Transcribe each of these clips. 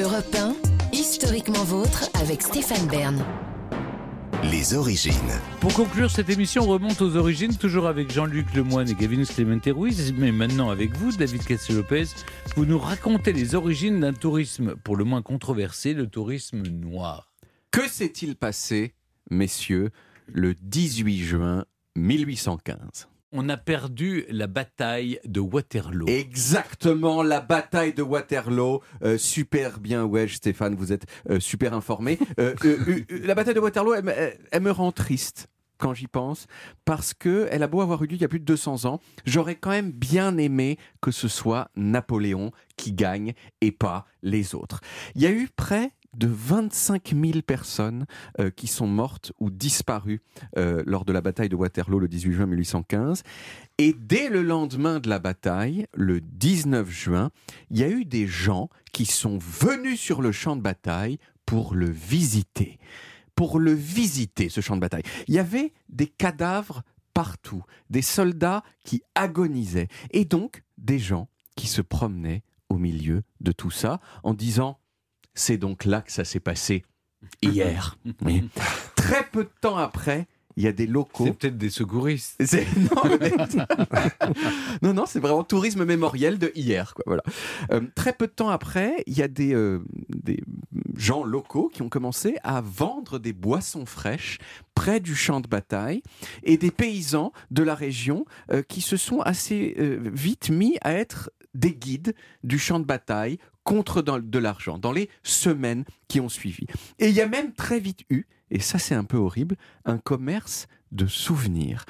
Europe 1, historiquement vôtre avec Stéphane Bern. Les origines. Pour conclure, cette émission remonte aux origines, toujours avec Jean-Luc Lemoyne et Gavin Clemente Ruiz, mais maintenant avec vous, David Castel-Lopez. Vous nous racontez les origines d'un tourisme pour le moins controversé, le tourisme noir. Que s'est-il passé, messieurs, le 18 juin 1815 on a perdu la bataille de Waterloo. Exactement, la bataille de Waterloo. Euh, super bien, ouais, Stéphane, vous êtes euh, super informé. Euh, la bataille de Waterloo, elle, me rend triste quand j'y pense, parce que elle a beau avoir eu lieu il y a plus de 200 ans, j'aurais quand même bien aimé que ce soit Napoléon qui gagne et pas les autres. Il y a eu près de 25 000 personnes euh, qui sont mortes ou disparues euh, lors de la bataille de Waterloo le 18 juin 1815. Et dès le lendemain de la bataille, le 19 juin, il y a eu des gens qui sont venus sur le champ de bataille pour le visiter. Pour le visiter, ce champ de bataille. Il y avait des cadavres partout, des soldats qui agonisaient, et donc des gens qui se promenaient au milieu de tout ça en disant c'est donc là que ça s'est passé hier. Très peu de temps après, il y a des locaux. C'est peut-être des secouristes. Non, non, c'est vraiment tourisme mémoriel de hier. Quoi, voilà. Euh, très peu de temps après, il y a des, euh, des gens locaux qui ont commencé à vendre des boissons fraîches près du champ de bataille et des paysans de la région euh, qui se sont assez vite mis à être des guides du champ de bataille contre de l'argent dans les semaines qui ont suivi. Et il y a même très vite eu, et ça c'est un peu horrible, un commerce de souvenirs.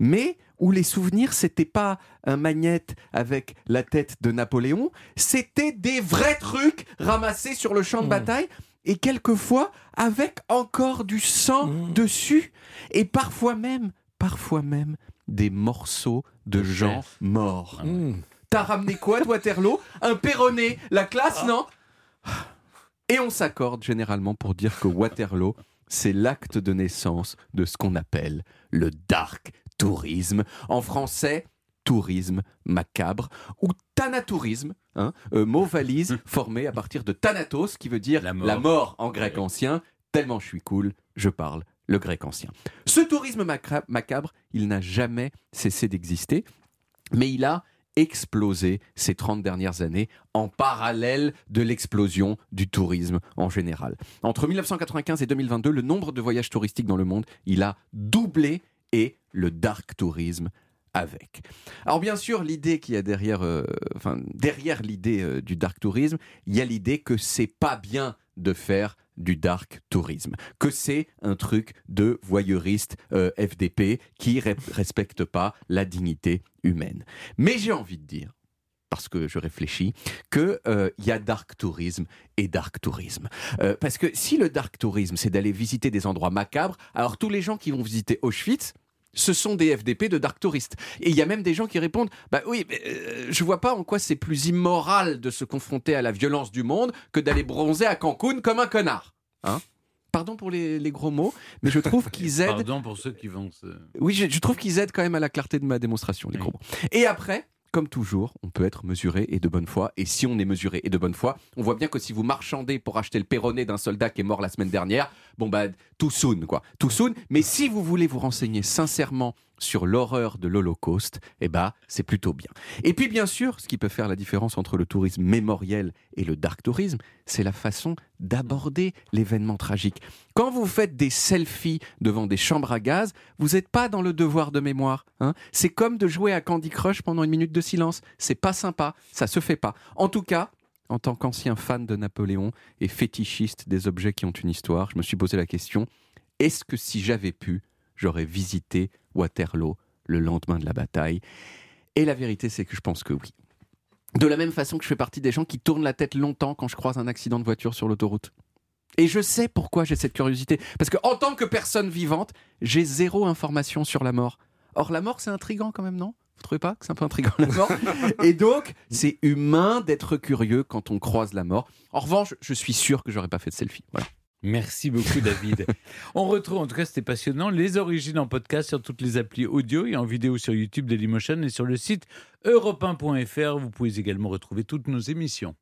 Mais où les souvenirs, c'était pas un magnète avec la tête de Napoléon, c'était des vrais trucs ramassés sur le champ de mmh. bataille et quelquefois avec encore du sang mmh. dessus et parfois même, parfois même des morceaux de gens morts. Mmh. T'as ramené quoi de Waterloo Un perronnet La classe, non Et on s'accorde généralement pour dire que Waterloo, c'est l'acte de naissance de ce qu'on appelle le dark tourisme. En français, tourisme macabre ou thanatourisme, hein, euh, mot valise formé à partir de thanatos qui veut dire la mort, en grec ancien. Tellement je suis cool, je parle le grec ancien. Ce tourisme macabre, il n'a jamais cessé d'exister, mais il a explosé ces 30 dernières années en parallèle de l'explosion du tourisme en général. Entre 1995 et 2022, le nombre de voyages touristiques dans le monde, il a doublé et le dark tourisme avec. Alors bien sûr, l'idée qui a derrière, euh, enfin derrière l'idée euh, du dark tourisme, il y a l'idée que c'est pas bien de faire du dark tourisme, que c'est un truc de voyeuriste euh, FDP qui ne respecte pas la dignité humaine. Mais j'ai envie de dire, parce que je réfléchis, qu'il euh, y a dark tourisme et dark tourisme. Euh, parce que si le dark tourisme, c'est d'aller visiter des endroits macabres, alors tous les gens qui vont visiter Auschwitz, ce sont des FDP de dark touristes. Et il y a même des gens qui répondent Bah oui, mais, euh, je vois pas en quoi c'est plus immoral de se confronter à la violence du monde que d'aller bronzer à Cancun comme un connard. Hein? Pardon pour les, gros mots, mais je trouve qu'ils aident. Pardon pour ceux qui vont se. Oui, je, trouve qu'ils aident quand même à la clarté de ma démonstration, les gros mots. Et après, comme toujours, on peut être mesuré et de bonne foi. Et si on est mesuré et de bonne foi, on voit bien que si vous marchandez pour acheter le perronnet d'un soldat qui est mort la semaine dernière, bon bah tout soon quoi, tout soon. Mais si vous voulez vous renseigner sincèrement sur l'horreur de l'Holocauste, eh bah, c'est plutôt bien. Et puis, bien sûr, ce qui peut faire la différence entre le tourisme mémoriel et le dark tourisme, c'est la façon d'aborder l'événement tragique. Quand vous faites des selfies devant des chambres à gaz, vous n'êtes pas dans le devoir de mémoire. Hein. c'est comme de jouer à Candy Crush pendant une minute de silence. C'est pas sympa, ça se fait pas. En tout cas, en tant qu'ancien fan de Napoléon et fétichiste des objets qui ont une histoire, je me suis posé la question est-ce que si j'avais pu, j'aurais visité Waterloo le lendemain de la bataille Et la vérité, c'est que je pense que oui. De la même façon que je fais partie des gens qui tournent la tête longtemps quand je croise un accident de voiture sur l'autoroute. Et je sais pourquoi j'ai cette curiosité. Parce que en tant que personne vivante, j'ai zéro information sur la mort. Or, la mort, c'est intrigant quand même, non? Vous trouvez pas que c'est un peu intrigant la mort? Et donc, c'est humain d'être curieux quand on croise la mort. En revanche, je suis sûr que j'aurais pas fait de selfie. Voilà. Merci beaucoup, David. On retrouve, en tout cas, c'était passionnant, les origines en podcast sur toutes les applis audio et en vidéo sur YouTube Dailymotion et sur le site europe Vous pouvez également retrouver toutes nos émissions.